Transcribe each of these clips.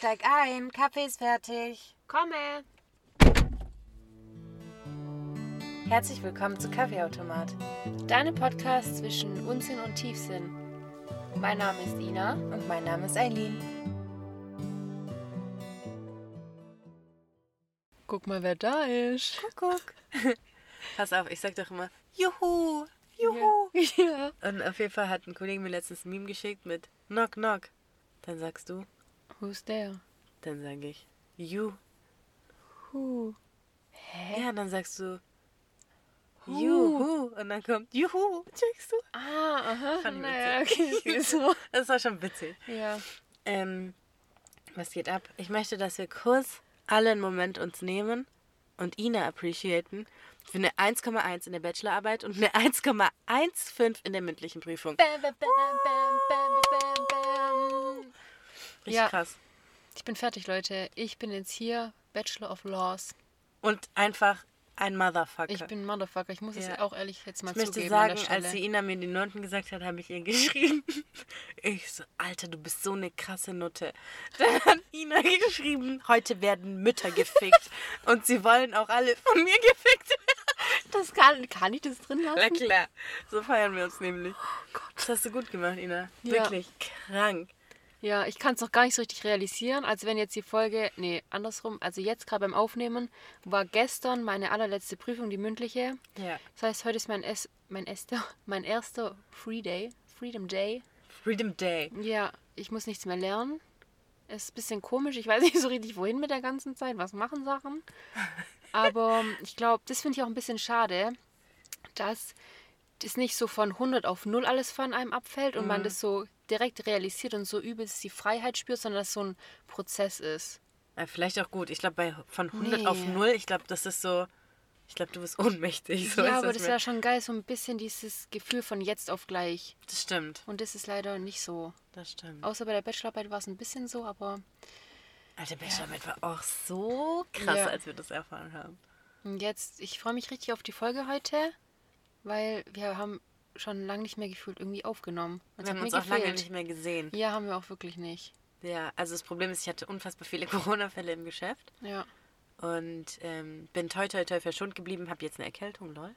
Steig ein, Kaffee ist fertig. Komme! Herzlich willkommen zu Kaffeeautomat. Deine Podcast zwischen Unsinn und Tiefsinn. Mein Name ist Ina. Und mein Name ist Eileen. Guck mal, wer da ist. Guck. Pass auf, ich sag doch immer, Juhu, Juhu. Ja. Und auf jeden Fall hat ein Kollege mir letztens ein Meme geschickt mit Knock Knock. Dann sagst du, Who's there? dann sag ich, You. Who? Ja, dann sagst du, Juhu. Und dann kommt Juhu. Checkst du? Ah, aha. Fand ich naja, okay. so. Das war schon witzig. Ja. Ähm, was geht ab? Ich möchte, dass wir kurz alle einen Moment uns nehmen und Ina appreciaten für eine 1,1 in der Bachelorarbeit und eine 1,15 in der mündlichen Prüfung. Bam, bam, bam, bam. Richtig Ja. krass. Ich bin fertig, Leute. Ich bin jetzt hier Bachelor of Laws. Und einfach ein Motherfucker. Ich bin Motherfucker. Ich muss es Ja. auch ehrlich jetzt mal Ich möchte zugeben sagen, als die Ina mir die Noten gesagt hat, habe ich ihr geschrieben. Ich so, Alter, du bist so eine krasse Nutte. Dann hat Ina geschrieben, heute werden Mütter gefickt. Und sie wollen auch alle von mir gefickt werden. das kann, kann ich das drin lassen? Na klar, so feiern wir uns nämlich. Das hast du gut gemacht, Ina. Ja. Wirklich krank. Ja, ich kann es noch gar nicht so richtig realisieren. Also wenn jetzt die Folge, nee, andersrum, also jetzt gerade beim Aufnehmen, war gestern meine allerletzte Prüfung, die mündliche. Ja. Das heißt, heute ist mein, es mein, erster, mein erster Free Day, Freedom Day. Freedom Day. Ja, ich muss nichts mehr lernen. Ist ein bisschen komisch, ich weiß nicht so richtig, wohin mit der ganzen Zeit, was machen Sachen. Aber ich glaube, das finde ich auch ein bisschen schade, dass das nicht so von 100 auf 0 alles von einem abfällt und Mhm. man das so direkt realisiert und so übelst die Freiheit spürt, sondern dass so ein Prozess ist. Ja, vielleicht auch gut. Ich glaube, bei von 100 Nee. auf 0, ich glaube, das ist so. Ich glaube, du bist ohnmächtig. So ja, aber das wäre schon geil, so ein bisschen dieses Gefühl von jetzt auf gleich. Das stimmt. Und das ist leider nicht so. Das stimmt. Außer bei der Bachelorarbeit war es ein bisschen so, aber Alter, Bachelorarbeit war auch so krass, Ja. als wir das erfahren haben. Und jetzt, ich freue mich richtig auf die Folge heute, weil wir haben schon lange nicht mehr gefühlt irgendwie aufgenommen. Es Wir haben uns auch lange gefehlt. nicht mehr gesehen. Ja, haben wir auch wirklich nicht. Ja, also das Problem ist, ich hatte unfassbar viele Corona-Fälle im Geschäft Ja. und ähm, bin toi toi toi verschont geblieben, habe jetzt eine Erkältung, lol.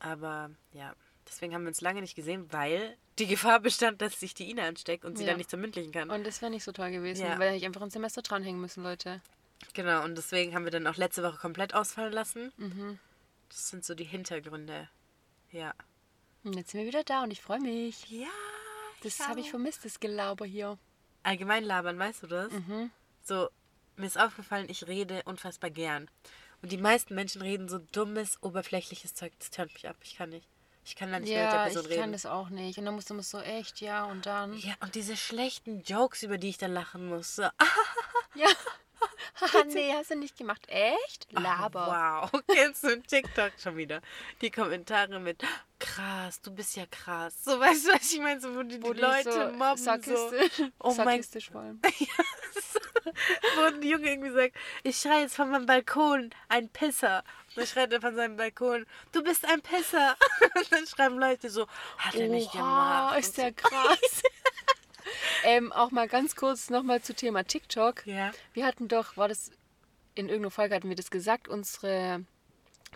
Aber ja, deswegen haben wir uns lange nicht gesehen, weil die Gefahr bestand, dass sich die Ina ansteckt und sie Ja. dann nicht zum mündlichen kann. Und das wäre nicht so toll gewesen, Ja. weil ich einfach ein Semester dranhängen müssen, Leute. Genau, und deswegen haben wir dann auch letzte Woche komplett ausfallen lassen. Mhm. Das sind so die Hintergründe. Ja. Und jetzt sind wir wieder da und ich freue mich. Ja. Das habe ich vermisst, das Gelaber hier. Allgemein labern, weißt du das? Mhm. So, mir ist aufgefallen, ich rede unfassbar gern. Und die meisten Menschen reden so dummes, oberflächliches Zeug. Das tönt mich ab. Ich kann nicht. Ich kann da nicht mehr mit der Ja, Person ich reden. kann das auch nicht. Und dann musst du immer so, echt, ja, und dann. Ja, und diese schlechten Jokes, über die ich dann lachen muss. So, Ja. Haha, nee, hast du nicht gemacht. Echt? Laber. wow, kennst du TikTok schon wieder? Die Kommentare mit, krass, du bist ja krass. So, weißt du, was ich meine? So, wo die, Wo die Leute so mobben. So. sarkastisch, Oh sarkastisch vor allem. wo ein Junge irgendwie sagt, ich schreie jetzt von meinem Balkon, ein Pisser. Und dann schreit er von seinem Balkon, du bist ein Pisser. Und dann schreiben Leute so, hat er nicht gemacht. ist der krass. Ähm, auch mal ganz kurz nochmal zu Thema TikTok. Ja. Wir hatten doch, war das in irgendeiner Folge hatten wir das gesagt, unsere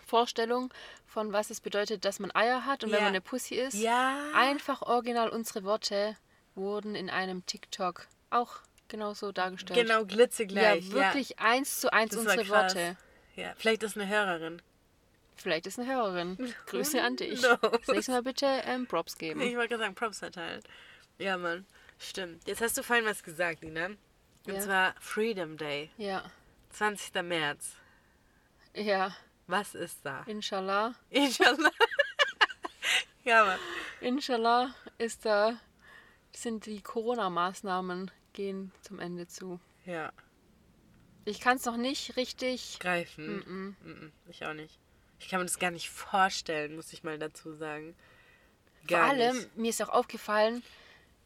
Vorstellung von was es bedeutet, dass man Eier hat und wenn Ja. man eine Pussy ist. Ja. Einfach original unsere Worte wurden in einem TikTok auch genauso dargestellt. Genau, glitzegleich. Ja, wirklich eins zu eins Das unsere. Worte. Ja. ja, vielleicht ist eine Hörerin. Vielleicht ist eine Hörerin. Grüße an dich. knows? Das nächste Mal bitte ähm, Props geben. Ich wollte gerade sagen, Props verteilen. Ja, Mann. Stimmt. Jetzt hast du vorhin was gesagt, Nina. Und Ja. zwar Freedom Day. Ja, 20. März. ja, Was ist da? inshallah. Inshallah. ja, Mann. Inshallah ist da, sind die Corona-Maßnahmen gehen zum Ende zu. Ja. Ich kann es noch nicht richtig. Greifen. Mm-mm. Mm-mm. Ich auch nicht. Ich kann mir das gar nicht vorstellen, muss ich mal dazu sagen. Vor Gar allem, nicht. mir ist auch aufgefallen,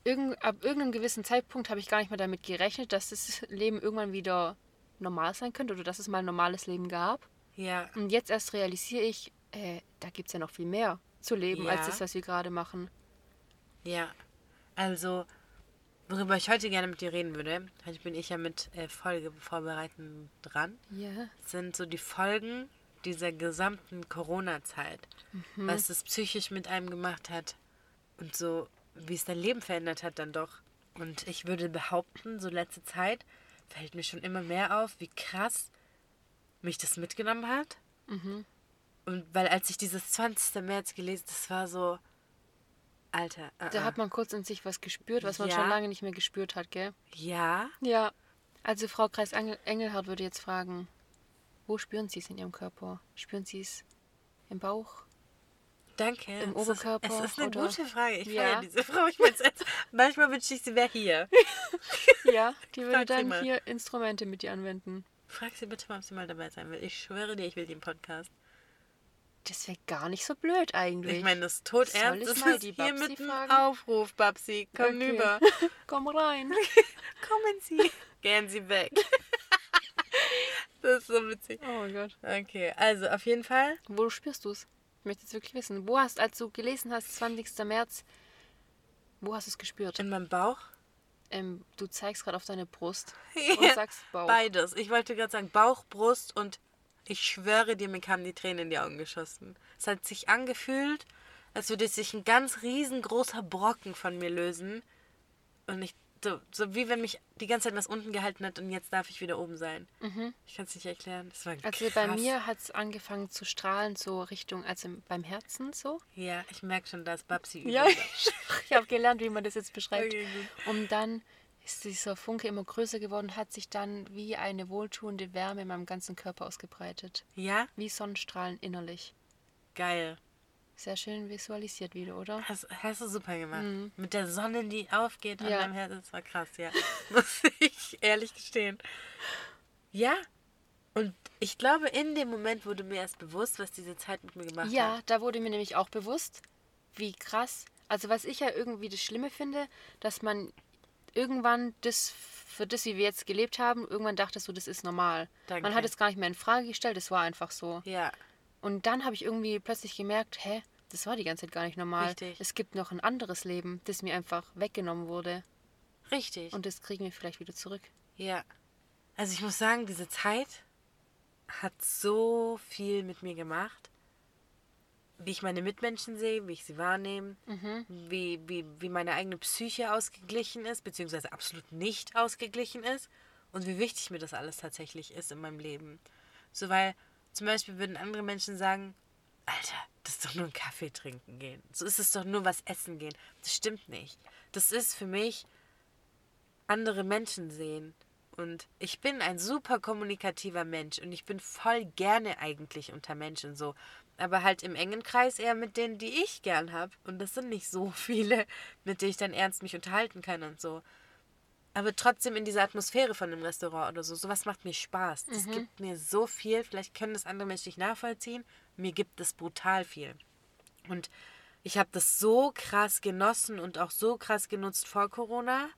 irgend, ab irgendeinem gewissen Zeitpunkt habe ich gar nicht mehr damit gerechnet, dass das Leben irgendwann wieder normal sein könnte oder dass es mal ein normales Leben gab. Ja. Und jetzt erst realisiere ich, äh, da gibt es ja noch viel mehr zu leben, als Ja. das, was wir gerade machen. Ja. Also, Worüber ich heute gerne mit dir reden würde, heute bin ich ja mit äh, Folge vorbereiten dran, Ja. sind so die Folgen dieser gesamten Corona-Zeit. Was es psychisch mit einem gemacht hat und so, wie es dein Leben verändert hat dann doch. Und ich würde behaupten, so letzte Zeit fällt mir schon immer mehr auf, wie krass mich das mitgenommen hat. Und weil als ich dieses 20. März gelesen, das war so, Alter, äh, Da äh. hat man kurz in sich was gespürt, was man Ja. schon lange nicht mehr gespürt hat, gell? ja, Ja. Also Frau Kreis Engel Engelhardt würde jetzt fragen, wo spüren Sie es in Ihrem Körper? Spüren Sie es im Bauch? Danke. Im Es ist- Oberkörper Es ist eine oder- gute Frage. Ich Ja. feiere diese Frau. Ich jetzt, manchmal wünsche ich, sie wäre hier. Ja, die würde Frag dann hier Instrumente mit dir anwenden. Frag sie bitte mal, ob sie mal dabei sein will. Ich schwöre dir, ich will den Podcast. Das wäre gar nicht so blöd eigentlich. Ich meine, das ist tot Soll ernst. ich Das mal ist die hier Babsi mit fragen? Aufruf, Babsi. Komm Okay. rüber. Komm rein. Kommen Sie. Gehen Sie weg. das ist so witzig. Oh mein Gott. Okay, also auf jeden Fall. Wo spürst du es? Ich möchte jetzt wirklich wissen. Wo hast, als du gelesen hast, 20. März, wo hast du es gespürt? In meinem Bauch. Ähm, du zeigst gerade auf deine Brust und sagst Bauch. Beides. Ich wollte gerade sagen Bauch, Brust und ich schwöre dir, mir kamen die Tränen in die Augen geschossen. Es hat sich angefühlt, als würde sich ein ganz riesengroßer Brocken von mir lösen. Und ich, so, so wie wenn mich die ganze Zeit was unten gehalten hat und jetzt darf ich wieder oben sein. Ich kann es nicht erklären. Das war Also krass. bei mir hat es angefangen zu strahlen, so Richtung, also beim Herzen so. Ja, ich merke schon, dass Babsi Ja, übt. ich habe gelernt, wie man das jetzt beschreibt. Okay. Und dann ist dieser Funke immer größer geworden, hat sich dann wie eine wohltuende Wärme in meinem ganzen Körper ausgebreitet. Ja, Wie Sonnenstrahlen innerlich. geil. Sehr schön visualisiert wieder, oder? Hast, hast du super gemacht. Mit der Sonne, die aufgeht an Mhm. Ja. deinem Herzen, das war krass, ja. Muss ich ehrlich gestehen. Ja. Und ich glaube, in dem Moment wurde mir erst bewusst, was diese Zeit mit mir gemacht Ja, hat. da wurde mir nämlich auch bewusst, wie krass. Also was ich ja irgendwie das Schlimme finde, dass man irgendwann das, für das, wie wir jetzt gelebt haben, irgendwann dachtest du, das ist normal. Danke. Man hat es gar nicht mehr in Frage gestellt, es war einfach so. Ja, Und dann habe ich irgendwie plötzlich gemerkt, hä, das war die ganze Zeit gar nicht normal. Richtig. Es gibt noch ein anderes Leben, das mir einfach weggenommen wurde. richtig. Und das kriegen wir vielleicht wieder zurück. ja. Also ich muss sagen, diese Zeit hat so viel mit mir gemacht. Wie ich meine Mitmenschen sehe, wie ich sie wahrnehme, wie, wie, wie meine eigene Psyche ausgeglichen ist, beziehungsweise absolut nicht ausgeglichen ist und wie wichtig mir das alles tatsächlich ist in meinem Leben. So, weil zum Beispiel würden andere Menschen sagen, Alter, das ist doch nur ein Kaffee trinken gehen. So ist es doch nur was essen gehen. Das stimmt nicht. Das ist für mich andere Menschen sehen. Und ich bin ein super kommunikativer Mensch und ich bin voll gerne eigentlich unter Menschen so. Aber halt im engen Kreis eher mit denen, die ich gern habe. Und das sind nicht so viele, mit denen ich dann ernst mich unterhalten kann und so. Aber trotzdem in dieser Atmosphäre von einem Restaurant oder so, sowas macht mir Spaß. Das gibt mir so viel. Vielleicht können das andere Menschen nicht nachvollziehen. Mir gibt es brutal viel. Und ich habe das so krass genossen und auch so krass genutzt vor Corona.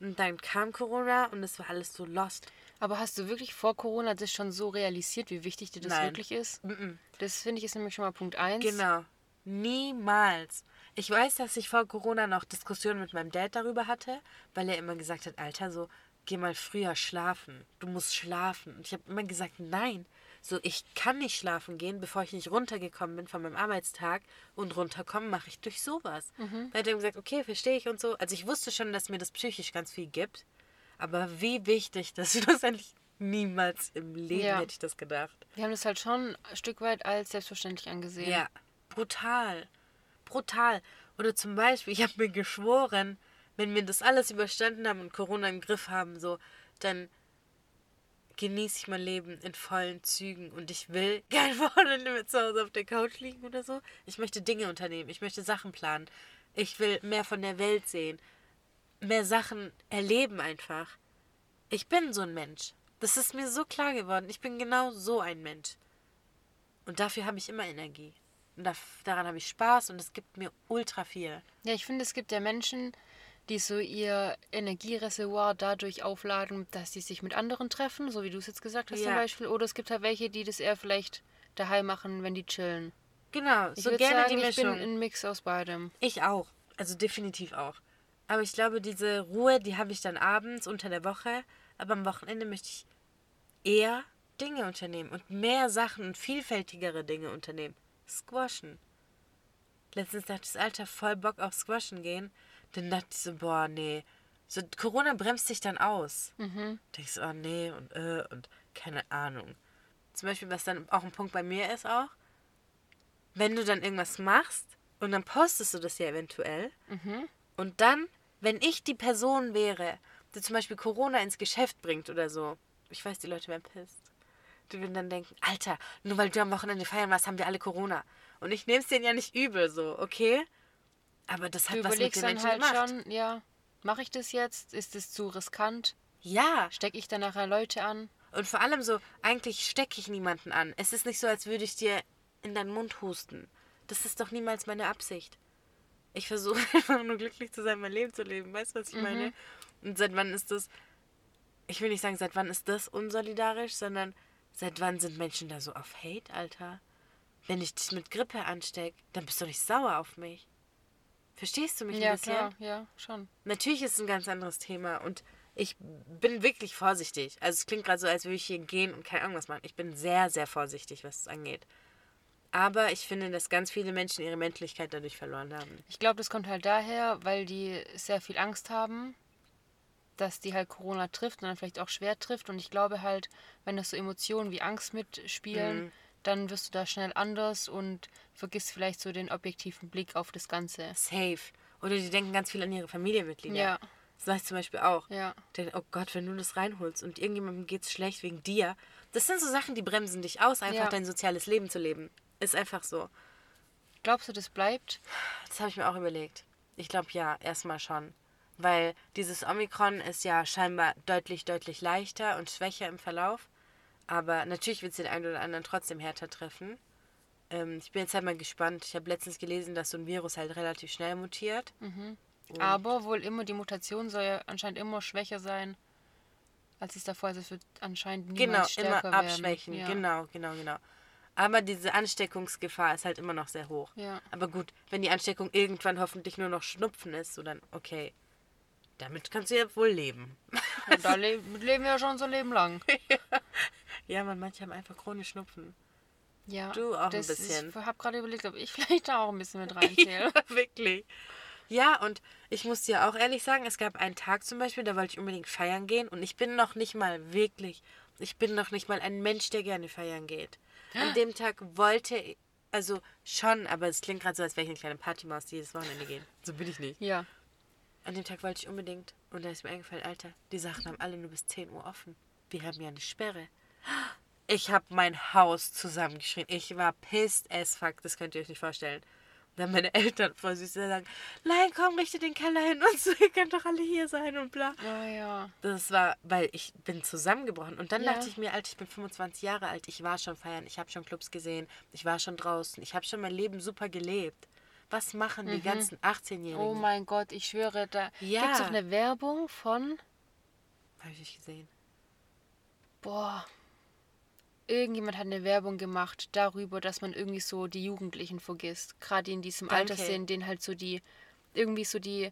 Und dann kam Corona und es war alles so lost. Aber hast du wirklich vor Corona das schon so realisiert, wie wichtig dir das Nein. wirklich ist? Mm-mm. Das finde ich ist nämlich schon mal Punkt 1. Genau. Niemals. Ich weiß, dass ich vor Corona noch Diskussionen mit meinem Dad darüber hatte, weil er immer gesagt hat, Alter, so, geh mal früher schlafen. Du musst schlafen. Und ich habe immer gesagt, nein. So, ich kann nicht schlafen gehen, bevor ich nicht runtergekommen bin von meinem Arbeitstag. Und runterkommen mache ich durch sowas. Da hat er gesagt, okay, verstehe ich und so. Also ich wusste schon, dass mir das psychisch ganz viel gibt. Aber wie wichtig, dass du das eigentlich niemals im Leben Ja. hätte ich das gedacht. Wir haben das halt schon ein Stück weit als selbstverständlich angesehen. Ja, brutal. Brutal. Oder zum Beispiel, ich habe mir geschworen, wenn wir das alles überstanden haben und Corona im Griff haben, so, dann genieße ich mein Leben in vollen Zügen und ich will kein Wochenende mehr zu Hause auf der Couch liegen oder so. Ich möchte Dinge unternehmen, ich möchte Sachen planen. Ich will mehr von der Welt sehen, mehr Sachen erleben einfach. Ich bin so ein Mensch. Das ist mir so klar geworden. Ich bin genau so ein Mensch. Und dafür habe ich immer Energie. Und da, daran habe ich Spaß und es gibt mir ultra viel. Ja, ich finde, es gibt ja Menschen, die so ihr Energiereservoir dadurch aufladen, dass sie sich mit anderen treffen, so wie du es jetzt gesagt hast zum Ja. Beispiel. Oder es gibt halt welche, die das eher vielleicht daheim machen, wenn die chillen. Genau, Ich so gerne sagen, die ich bin Mischung. ein Mix aus beidem. Ich auch. Also definitiv auch. Aber ich glaube, diese Ruhe, die habe ich dann abends unter der Woche. Aber am Wochenende möchte ich eher Dinge unternehmen und mehr Sachen und vielfältigere Dinge unternehmen. Squashen. Letztens dachte ich, Alter, voll Bock auf Squashen gehen. Dann dachte ich so, boah, nee. So, Corona bremst dich dann aus. Mhm. Denkst, oh nee und äh und keine Ahnung. Zum Beispiel, was dann auch ein Punkt bei mir ist auch, wenn du dann irgendwas machst und dann postest du das ja eventuell Mhm. und dann, wenn ich die Person wäre, die zum Beispiel Corona ins Geschäft bringt oder so, ich weiß, die Leute werden pisst. Die würden dann denken, Alter, nur weil du am Wochenende feiern warst, haben wir alle Corona. Und ich nehme es denen ja nicht übel so, okay? Aber das hat Du was mit überlegst den dann Menschen halt gemacht. schon, ja, mache ich das jetzt? Ist es zu riskant? Ja, Stecke ich dann nachher Leute an? und vor allem so, eigentlich stecke ich niemanden an. Es ist nicht so, als würde ich dir in deinen Mund husten. Das ist doch niemals meine Absicht. Ich versuche einfach nur glücklich zu sein, mein Leben zu leben. Weißt du, was ich meine? Und seit wann ist das, ich will nicht sagen, seit wann ist das unsolidarisch, sondern seit wann sind Menschen da so auf Hate, Alter? Wenn ich dich mit Grippe ansteck, dann bist du nicht sauer auf mich. Verstehst du mich Ja, ein bisschen? klar, ja, schon. Natürlich ist es ein ganz anderes Thema und ich bin wirklich vorsichtig. Also es klingt gerade so, als würde ich hier gehen und keine Ahnung was machen. Ich bin sehr, sehr vorsichtig, was es angeht. Aber ich finde, dass ganz viele Menschen ihre Menschlichkeit dadurch verloren haben. Ich glaube, das kommt halt daher, weil die sehr viel Angst haben, dass die halt Corona trifft und dann vielleicht auch schwer trifft. Und ich glaube halt, wenn das so Emotionen wie Angst mitspielen, Mhm. dann wirst du da schnell anders und vergisst vielleicht so den objektiven Blick auf das Ganze. Safe. Oder die denken ganz viel an ihre Familienmitglieder. Ja, Das sag ich zum Beispiel auch. ja. Denken, oh Gott, wenn du das reinholst und irgendjemandem geht's schlecht wegen dir. Das sind so Sachen, die bremsen dich aus, einfach Ja. dein soziales Leben zu leben. Ist einfach so. Glaubst du, das bleibt? Das habe ich mir auch überlegt. Ich glaube ja, erstmal schon. Weil dieses Omikron ist ja scheinbar deutlich, deutlich leichter und schwächer im Verlauf. Aber natürlich wird es den einen oder anderen trotzdem härter treffen. Ähm, ich bin jetzt halt mal gespannt. Ich habe letztens gelesen, dass so ein Virus halt relativ schnell mutiert. Und- Aber wohl immer, die Mutation soll ja anscheinend immer schwächer sein, als es davor ist. Es wird anscheinend niemals Genau, stärker immer abschwächen. Ja. Genau, genau, genau. Aber diese Ansteckungsgefahr ist halt immer noch sehr hoch. Ja. Aber gut, wenn die Ansteckung irgendwann hoffentlich nur noch Schnupfen ist, so dann okay. Damit kannst du ja wohl leben. Und da le leben wir ja schon so ein Leben lang. Ja, man, manche haben einfach chronisch Schnupfen. Ja, Du auch ein das bisschen. Ich habe gerade überlegt, ob ich vielleicht da auch ein bisschen mit reinzähle. Wirklich. Ja, und ich muss dir auch ehrlich sagen, es gab einen Tag zum Beispiel, da wollte ich unbedingt feiern gehen und ich bin noch nicht mal wirklich, ich bin noch nicht mal ein Mensch, der gerne feiern geht. An dem Tag wollte ich, also schon, aber es klingt gerade so, als wäre ich eine kleine Partymaus, die jedes Wochenende geht. So bin ich nicht. Ja. An dem Tag wollte ich unbedingt und da ist mir eingefallen, Alter, die Sachen haben alle nur bis 10 Uhr offen. Wir haben ja eine Sperre. Ich habe mein Haus zusammengeschrien. Ich war pissed as fuck. Das könnt ihr euch nicht vorstellen. Und dann meine Eltern voll süß sagen, nein, komm, richte den Keller hin und so, ihr könnt doch alle hier sein und bla. Ja, ja. Das war, weil ich bin zusammengebrochen. Und dann Ja. dachte ich mir, Alter, ich bin 25 Jahre alt, ich war schon feiern, ich habe schon Clubs gesehen, ich war schon draußen, ich habe schon mein Leben super gelebt. Was machen die ganzen 18-Jährigen? Oh mein Gott, ich schwöre, da Ja. gibt es doch eine Werbung von, Habe ich nicht gesehen. boah, irgendjemand hat eine Werbung gemacht darüber, dass man irgendwie so die Jugendlichen vergisst. Gerade in diesem Danke. Alter sind, denen halt so die, irgendwie so die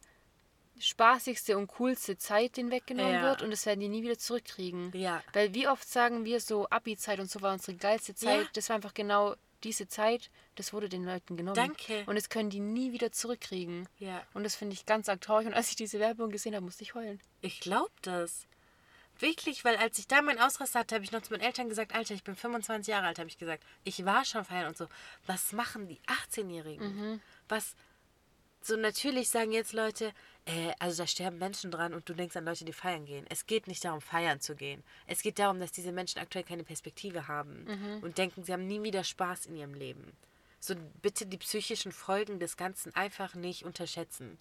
spaßigste und coolste Zeit denen weggenommen Ja. wird und das werden die nie wieder zurückkriegen. Ja. Weil wie oft sagen wir so, Abi-Zeit und so war unsere geilste Zeit. Ja. Das war einfach genau diese Zeit, das wurde den Leuten genommen. Danke. Und das können die nie wieder zurückkriegen. Ja. Und das finde ich ganz arg traurig. Und als ich diese Werbung gesehen habe, musste ich heulen. Ich glaube das. Wirklich, weil als ich da meinen Ausraster hatte, habe ich noch zu meinen Eltern gesagt, Alter, ich bin 25 Jahre alt, habe ich gesagt. Ich war schon feiern und so. Was machen die 18-Jährigen? Was, so natürlich sagen jetzt Leute, äh, also da sterben Menschen dran und du denkst an Leute, die feiern gehen. Es geht nicht darum, feiern zu gehen. Es geht darum, dass diese Menschen aktuell keine Perspektive haben und denken, sie haben nie wieder Spaß in ihrem Leben. So bitte die psychischen Folgen des Ganzen einfach nicht unterschätzen.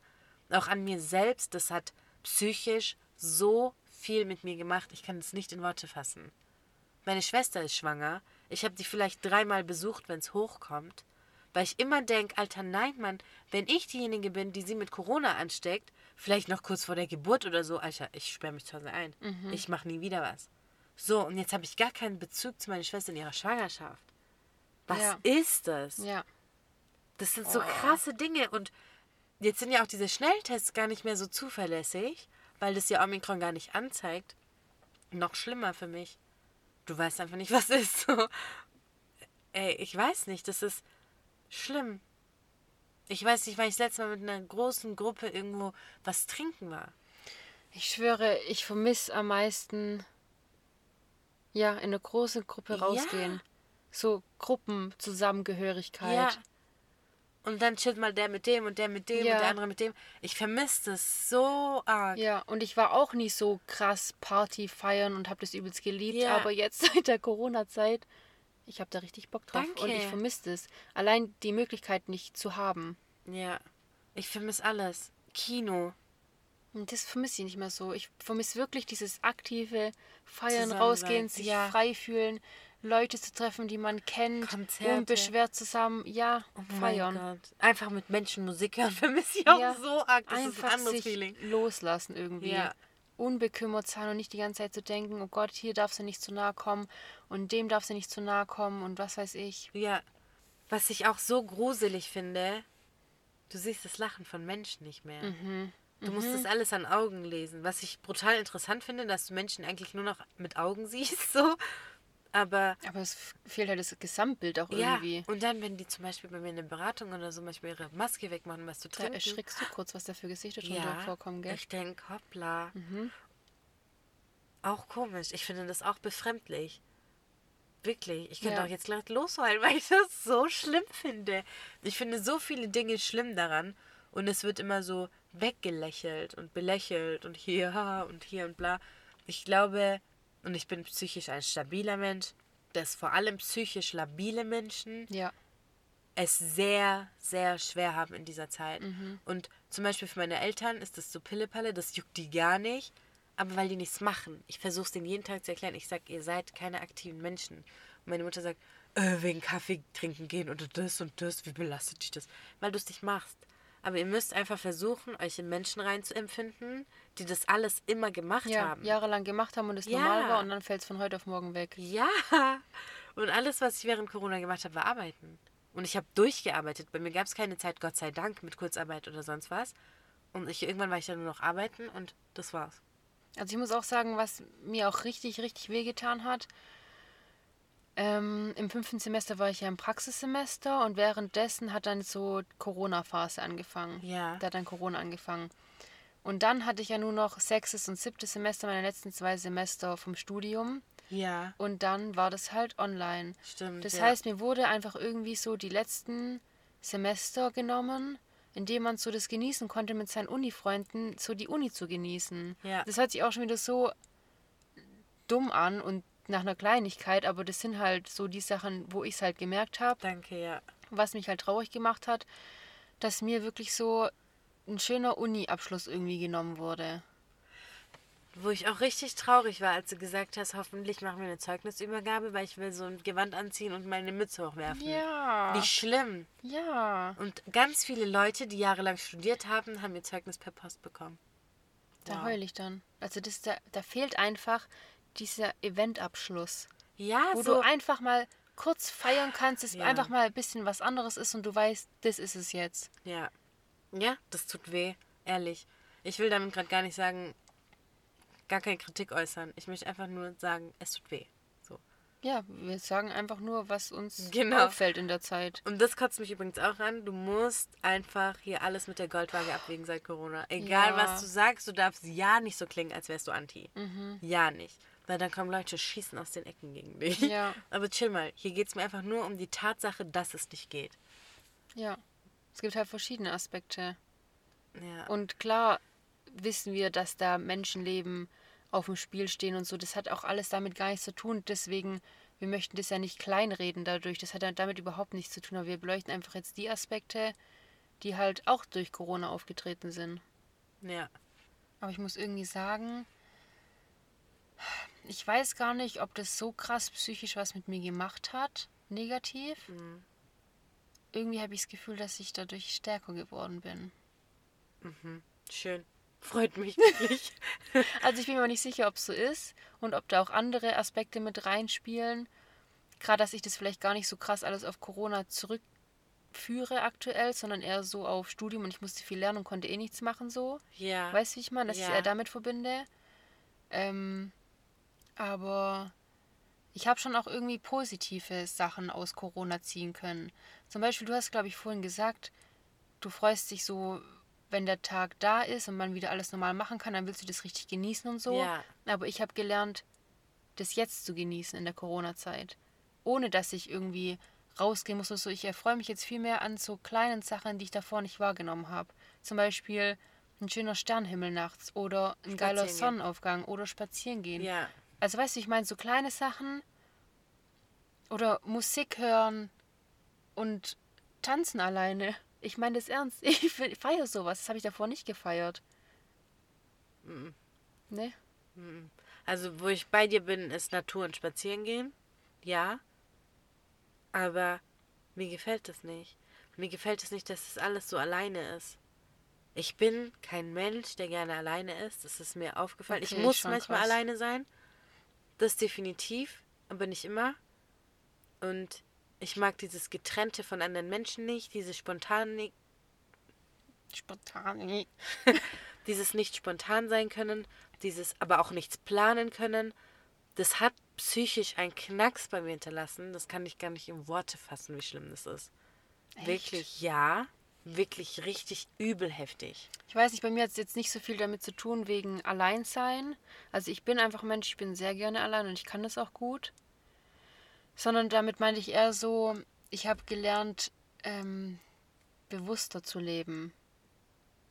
Auch an mir selbst, das hat psychisch so viel mit mir gemacht. Ich kann es nicht in Worte fassen. Meine Schwester ist schwanger. Ich habe die vielleicht dreimal besucht, wenn es hochkommt. Weil ich immer denke, Alter, nein, Mann, wenn ich diejenige bin, die sie mit Corona ansteckt, vielleicht noch kurz vor der Geburt oder so, Alter, ich sperre mich zu Hause ein. Ich mache nie wieder was. So, und jetzt habe ich gar keinen Bezug zu meiner Schwester in ihrer Schwangerschaft. Was Ja. ist das? Ja. Das sind so krasse Dinge und jetzt sind ja auch diese Schnelltests gar nicht mehr so zuverlässig, weil das ja Omikron gar nicht anzeigt. Noch schlimmer für mich. Du weißt einfach nicht, was ist. So. Ey, ich weiß nicht, das ist schlimm. Ich weiß nicht, weil ich das letzte Mal mit einer großen Gruppe irgendwo was trinken war. Ich schwöre, ich vermisse am meisten, ja, in eine große Gruppe Ja. rausgehen. So Gruppenzusammengehörigkeit. Ja. Und dann chillt mal der mit dem und der mit dem Ja. und der andere mit dem. Ich vermisse das so arg. Ja, und ich war auch nie so krass Party feiern und habe das übelst geliebt, Ja. aber jetzt seit der Corona-Zeit, ich habe da richtig Bock drauf und Danke. ich vermisse es. Allein die Möglichkeit nicht zu haben. Ja. Ich vermisse alles. Kino. Und das vermisse ich nicht mehr so. Ich vermisse wirklich dieses aktive Feiern, rausgehen, sich Ja. frei fühlen, Leute zu treffen, die man kennt, Konzerte. unbeschwert zusammen, ja, Oh feiern. Gott. Einfach mit Menschen Musik hören vermisse ich auch Ja. so arg. Das ist Einfach ein anderes sich Feeling. loslassen irgendwie. Ja. Unbekümmert sein und nicht die ganze Zeit zu denken, oh Gott, hier darf sie nicht zu nahe kommen und dem darf sie nicht zu nahe kommen und was weiß ich. Ja. Was ich auch so gruselig finde, du siehst das Lachen von Menschen nicht mehr. Mhm. Du musst das alles an Augen lesen. Was ich brutal interessant finde, dass du Menschen eigentlich nur noch mit Augen siehst, so. Aber Aber es fehlt halt das Gesamtbild auch ja, irgendwie. und dann, wenn die zum Beispiel bei mir in der Beratung oder so manchmal ihre Maske wegmachen, was zu Da trinken. erschrickst du kurz, was da für Gesichter schon ja, da vorkommen, gell? Mhm. ich denke, hoppla. Auch komisch. Ich finde das auch befremdlich. Wirklich. Ich könnte Ja. auch jetzt gleich losheulen, weil ich das so schlimm finde. Ich finde so viele Dinge schlimm daran. Und es wird immer so weggelächelt und belächelt und hier und hier und bla. Ich glaube, und ich bin psychisch ein stabiler Mensch, dass vor allem psychisch labile Menschen Ja, es sehr, sehr schwer haben in dieser Zeit. Mhm. Und zum Beispiel für meine Eltern ist das so Pillepalle, das juckt die gar nicht, aber weil die nichts machen. Ich versuche es denen jeden Tag zu erklären. Ich sage, ihr seid keine aktiven Menschen. Und meine Mutter sagt, äh, wegen Kaffee trinken gehen oder das und das, wie belastet dich das? Weil du es nicht machst. Aber ihr müsst einfach versuchen, euch in Menschen reinzuempfinden, die das alles immer gemacht ja haben. jahrelang gemacht haben und es Ja. normal war und dann fällt es von heute auf morgen weg. Ja. Und alles, was ich während Corona gemacht habe, war arbeiten. Und ich habe durchgearbeitet. Bei mir gab es keine Zeit, Gott sei Dank, mit Kurzarbeit oder sonst was. Und ich, irgendwann war ich dann nur noch arbeiten und das war's. Also ich muss auch sagen, was mir auch richtig, richtig wehgetan hat. Ähm, Im fünften Semester war ich ja im Praxissemester und währenddessen hat dann so Corona-Phase angefangen. Ja. Da hat dann Corona angefangen. Und dann hatte ich ja nur noch sechstes und siebtes Semester, meine letzten zwei Semester vom Studium. Ja, Und dann war das halt online. stimmt. Das ja. heißt, mir wurde einfach irgendwie so die letzten Semester genommen, in dem man so das genießen konnte, mit seinen Uni-Freunden so die Uni zu genießen. Ja. Das hört sich auch schon wieder so dumm an und nach einer Kleinigkeit, aber das sind halt so die Sachen, wo ich es halt gemerkt habe, Danke, ja. was mich halt traurig gemacht hat, dass mir wirklich so ein schöner Uni-Abschluss irgendwie genommen wurde. Wo ich auch richtig traurig war, als du gesagt hast, hoffentlich machen wir eine Zeugnisübergabe, weil ich will so ein Gewand anziehen und meine Mütze hochwerfen. Ja. Wie schlimm. Ja. Und ganz viele Leute, die jahrelang studiert haben, haben ihr Zeugnis per Post bekommen. Da Wow. heul ich dann. Also das, da, da fehlt einfach dieser Eventabschluss. Ja, wo so. du einfach mal kurz feiern kannst, es Ja. einfach mal ein bisschen was anderes ist und du weißt, das ist es jetzt. Ja. Ja, das tut weh. Ehrlich. Ich will damit gerade gar nicht sagen, gar keine Kritik äußern. Ich möchte einfach nur sagen, es tut weh. So. Ja, wir sagen einfach nur, was uns Genau. auffällt in der Zeit. Und das kotzt mich übrigens auch an. Du musst einfach hier alles mit der Goldwaage abwägen seit Corona. Egal, Ja. was du sagst, du darfst ja nicht so klingen, als wärst du anti. Mhm. Ja nicht. Weil dann kommen Leute, schießen aus den Ecken gegen dich. Ja. Aber chill mal. Hier geht es mir einfach nur um die Tatsache, dass es nicht geht. Ja. Es gibt halt verschiedene Aspekte. Ja. Und klar wissen wir, dass da Menschenleben auf dem Spiel stehen und so. Das hat auch alles damit gar nichts zu tun. Deswegen, wir möchten das ja nicht kleinreden dadurch. Das hat damit überhaupt nichts zu tun. Aber wir beleuchten einfach jetzt die Aspekte, die halt auch durch Corona aufgetreten sind. ja. Aber ich muss irgendwie sagen, ich weiß gar nicht, ob das so krass psychisch was mit mir gemacht hat, negativ. Mhm. Irgendwie habe ich das Gefühl, dass ich dadurch stärker geworden bin. Schön. Freut mich wirklich. Also ich bin mir nicht sicher, ob es so ist und ob da auch andere Aspekte mit reinspielen. Gerade, dass ich das vielleicht gar nicht so krass alles auf Corona zurückführen führe aktuell, sondern eher so auf Studium und ich musste viel lernen und konnte eh nichts machen so. Ja. Weißt du, wie ich meine? Dass ich es Ja. eher damit verbinde. Ähm, aber ich habe schon auch irgendwie positive Sachen aus Corona ziehen können. Zum Beispiel, du hast, glaube ich, vorhin gesagt, du freust dich so, wenn der Tag da ist und man wieder alles normal machen kann, dann willst du das richtig genießen und so. Ja. Aber ich habe gelernt, das jetzt zu genießen in der Corona-Zeit. Ohne dass ich irgendwie rausgehen muss oder so. Ich erfreue mich jetzt viel mehr an so kleinen Sachen, die ich davor nicht wahrgenommen habe. Zum Beispiel ein schöner Sternenhimmel nachts oder ein geiler. Sonnenaufgang oder spazieren gehen. Ja. Also weißt du, ich meine so kleine Sachen oder Musik hören und tanzen alleine. Ich meine das ernst. Ich feiere sowas. Das habe ich davor nicht gefeiert. Ne? Also, wo ich bei dir bin, ist Natur und Spazieren gehen. Ja. Aber mir gefällt das nicht. Mir gefällt es nicht, dass das alles so alleine ist. Ich bin kein Mensch, der gerne alleine ist. Das ist mir aufgefallen. Okay, ich muss manchmal krass. alleine sein. Das definitiv, aber nicht immer. Und ich mag dieses Getrennte von anderen Menschen nicht, diese spontane, Spontan. dieses nicht spontan sein können, dieses aber auch nichts planen können, das hat psychisch einen Knacks bei mir hinterlassen. Das kann ich gar nicht in Worte fassen, wie schlimm das ist. Echt? Wirklich, ja. Wirklich richtig übel heftig. Ich weiß nicht, bei mir hat es jetzt nicht so viel damit zu tun wegen Alleinsein. Also ich bin einfach ein Mensch, ich bin sehr gerne allein und ich kann das auch gut. Sondern damit meinte ich eher so, ich habe gelernt, ähm, bewusster zu leben.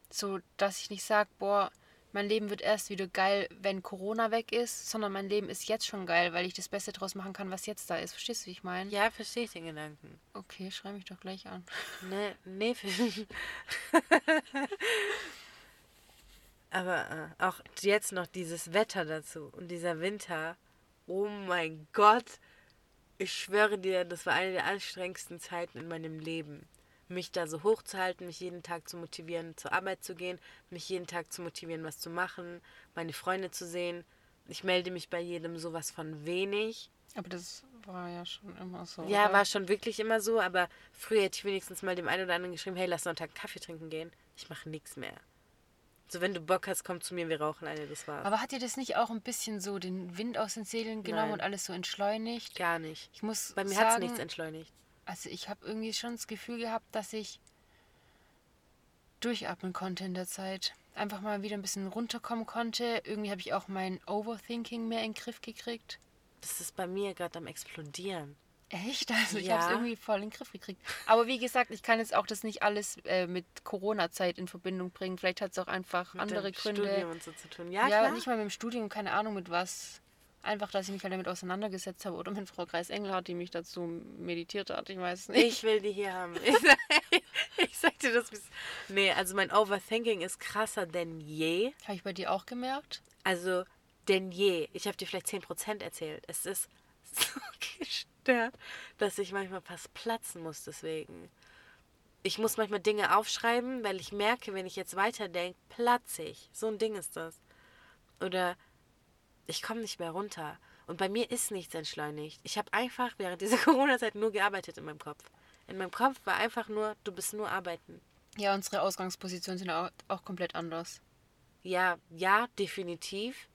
So, dass ich nicht sage, boah, mein Leben wird erst wieder geil, wenn Corona weg ist, sondern mein Leben ist jetzt schon geil, weil ich das Beste draus machen kann, was jetzt da ist. Verstehst du, wie ich meine? Ja, verstehe ich den Gedanken. Okay, schrei mich doch gleich an. Nee, nee. Aber äh, auch jetzt noch dieses Wetter dazu und dieser Winter. Oh mein Gott. Ich schwöre dir, das war eine der anstrengendsten Zeiten in meinem Leben. Mich da so hochzuhalten, mich jeden Tag zu motivieren, zur Arbeit zu gehen, mich jeden Tag zu motivieren, was zu machen, meine Freunde zu sehen. Ich melde mich bei jedem sowas von wenig. Aber das war ja schon immer so. Ja, oder? war schon wirklich immer so, aber früher hätte ich wenigstens mal dem einen oder anderen geschrieben, hey, lass Sonntag einen Kaffee trinken gehen. Ich mache nichts mehr. So, wenn du Bock hast, komm zu mir, wir rauchen eine, das war's. Aber hat dir das nicht auch ein bisschen so den Wind aus den Segeln genommen Nein. und alles so entschleunigt? Gar nicht. Ich muss Bei mir hat es nichts entschleunigt. Also ich habe irgendwie schon das Gefühl gehabt, dass ich durchatmen konnte in der Zeit. Einfach mal wieder ein bisschen runterkommen konnte. Irgendwie habe ich auch mein Overthinking mehr in den Griff gekriegt. Das ist bei mir gerade am explodieren. Echt? Also ich Ja. habe es irgendwie voll in den Griff gekriegt. Aber wie gesagt, ich kann jetzt auch das nicht alles äh, mit Corona-Zeit in Verbindung bringen. Vielleicht hat es auch einfach Mit andere Gründe. Studium und so zu tun. Ja, Ja, klar. nicht mal mit dem Studium, keine Ahnung mit was. Einfach, dass ich mich halt damit auseinandergesetzt habe. Oder mit Frau Kreis Engelhardt, die mich dazu meditiert hat. Ich weiß nicht. Ich will die hier haben. Ich, sag- ich sag dir das. bis- Nee, also mein Overthinking ist krasser denn je. Habe ich bei dir auch gemerkt? Also, denn je. Ich habe dir vielleicht 10% erzählt. Es ist so gestört, dass ich manchmal fast platzen muss deswegen. Ich muss manchmal Dinge aufschreiben, weil ich merke, wenn ich jetzt weiterdenke, platze ich. So ein Ding ist das. Oder ich komme nicht mehr runter. Und bei mir ist nichts entschleunigt. Ich habe einfach während dieser Corona-Zeit nur gearbeitet in meinem Kopf. In meinem Kopf war einfach nur, du bist nur arbeiten. Ja, unsere Ausgangspositionen sind auch, auch komplett anders. Ja, ja, definitiv.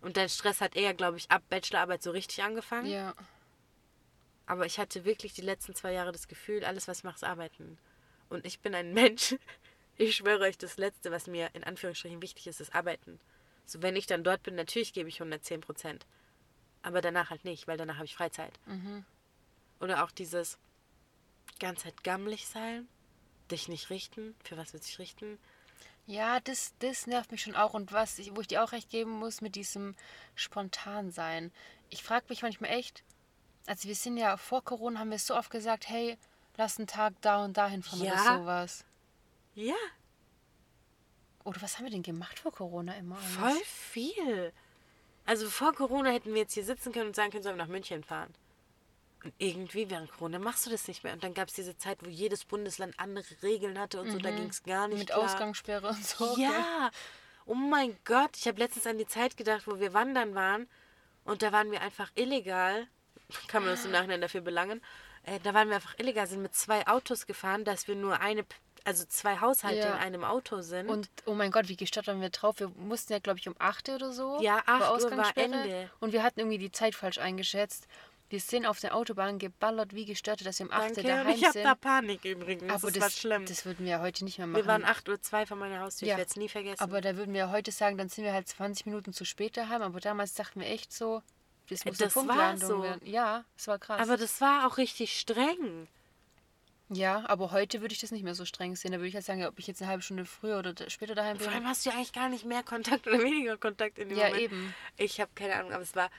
Und dein Stress hat eher, glaube ich, ab Bachelorarbeit so richtig angefangen. Ja. Aber ich hatte wirklich die letzten zwei Jahre das Gefühl, alles, was ich mache, ist arbeiten. Und ich bin ein Mensch. Ich schwöre euch, das Letzte, was mir in Anführungsstrichen wichtig ist, ist arbeiten. So, wenn ich dann dort bin, natürlich gebe ich 110 Prozent. Aber danach halt nicht, weil danach habe ich Freizeit. Oder auch dieses ganze Zeit gammelig sein, dich nicht richten. Für was willst du dich richten? Ja, das, das nervt mich schon auch. Und was, ich, wo ich dir auch recht geben muss mit diesem Spontansein. Ich frage mich manchmal echt, also wir sind ja vor Corona, haben wir so oft gesagt, hey, lass einen Tag da und dahin fahren Ja. oder sowas. Ja, Oder was haben wir denn gemacht vor Corona immer? alles? voll viel. Also vor Corona hätten wir jetzt hier sitzen können und sagen können, sollen wir nach München fahren. Und irgendwie während Corona machst du das nicht mehr. Und dann gab es diese Zeit, wo jedes Bundesland andere Regeln hatte und so, da ging es gar nicht Mit klar. Ausgangssperre und so. Ja, oh mein Gott. Ich habe letztens an die Zeit gedacht, wo wir wandern waren. Und da waren wir einfach illegal. Kann man uns im Nachhinein dafür belangen. äh, da waren wir einfach illegal, sind mit zwei Autos gefahren, dass wir nur eine, also zwei Haushalte Ja. in einem Auto sind. Und oh mein Gott, wie gestört waren wir drauf? Wir mussten ja, glaube ich, um 8 oder so. Ja, 8 Uhr war. Ende. Und wir hatten irgendwie die Zeit falsch eingeschätzt. Wir sind auf der Autobahn geballert wie gestört, dass wir um 8 Uhr Danke, und daheim ich habe sind. da Panik übrigens. aber das, das, war schlimm. das würden wir heute nicht mehr machen. wir waren 8.02 Uhr von meiner Haustür, Ja. ich werde es nie vergessen. aber da würden wir heute sagen, dann sind wir halt 20 Minuten zu spät daheim. Aber damals dachten wir echt so, das muss das eine war Punktlandung so. werden. Ja, es war krass. Aber das war auch richtig streng. Ja, aber heute würde ich das nicht mehr so streng sehen. Da würde ich halt sagen, ja, ob ich jetzt eine halbe Stunde früher oder später daheim bin. Vor allem hast du ja eigentlich gar nicht mehr Kontakt oder weniger Kontakt in dem Ja, Moment. eben. Ich habe keine Ahnung, aber es war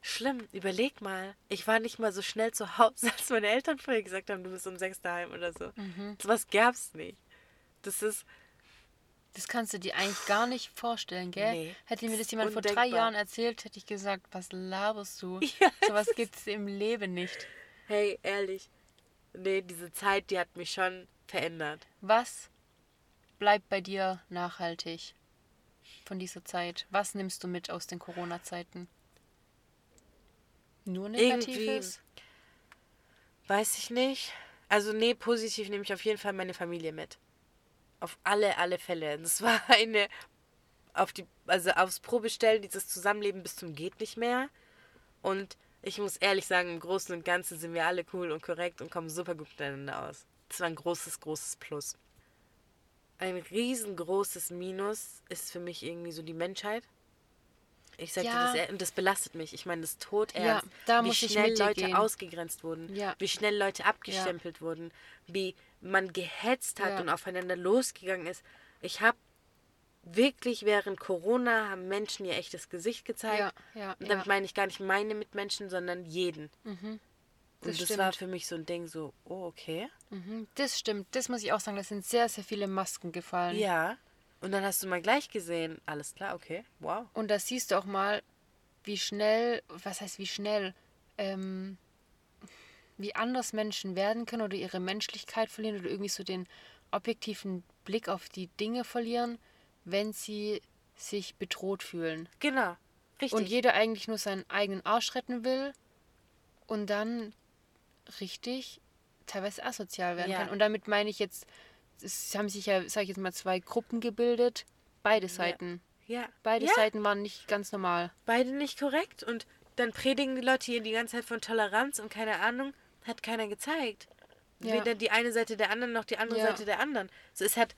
schlimm. Überleg mal, ich war nicht mal so schnell zu Hause, als meine Eltern vorher gesagt haben, du bist um sechs daheim oder so. Mhm. Was gab's nicht. Das ist, Das kannst du dir eigentlich gar nicht vorstellen, gell? Nee, Hätte mir das jemand vor drei undenkbar. Jahren erzählt, hätte ich gesagt, was laberst du? Ja, Sowas gibt es im Leben nicht. hey, ehrlich. Nee, diese Zeit, die hat mich schon verändert. Was bleibt bei dir nachhaltig von dieser Zeit? Was nimmst du mit aus den Corona-Zeiten? Nur Negatives? Weiß ich nicht. Also, nee, positiv nehme ich auf jeden Fall meine Familie mit. Auf alle, alle Fälle. Das war eine, auf die, also aufs Probestellen, dieses Zusammenleben bis zum geht nicht mehr. Und ich muss ehrlich sagen, im Großen und Ganzen sind wir alle cool und korrekt und kommen super gut miteinander aus. Das war ein großes, großes Plus. Ein riesengroßes Minus ist für mich irgendwie so die Menschheit. Ich sag Ja. dir das, das belastet mich. Ich meine, das Tod Ja, ernst. da wie schnell Leute gehen. ausgegrenzt wurden, Ja. wie schnell Leute abgestempelt wurden, wie man gehetzt hat Ja. und aufeinander losgegangen ist. Ich habe wirklich während Corona haben Menschen ihr echtes Gesicht gezeigt. Ja, ja, und damit ja. meine ich gar nicht meine Mitmenschen, sondern jeden. Das und das stimmt. war für mich so ein Ding, so, oh, okay. Mhm, Das stimmt, das muss ich auch sagen, da sind sehr, sehr viele Masken gefallen. Ja. Und dann hast du mal gleich gesehen, alles klar, okay, wow. Und da siehst du auch mal, wie schnell, was heißt wie schnell, ähm, wie anders Menschen werden können oder ihre Menschlichkeit verlieren oder irgendwie so den objektiven Blick auf die Dinge verlieren, wenn sie sich bedroht fühlen. Genau. Richtig. Und jeder eigentlich nur seinen eigenen Arsch retten will und dann richtig teilweise asozial werden Ja. kann. Und damit meine ich jetzt, es haben sich ja, sag ich jetzt mal, zwei Gruppen gebildet, beide Seiten. ja. Beide ja. Seiten waren nicht ganz normal. beide nicht korrekt und dann predigen die Leute hier die ganze Zeit von Toleranz und keine Ahnung, hat keiner gezeigt. Ja. Weder die eine Seite der anderen noch die andere Ja. Seite der anderen. So, es hat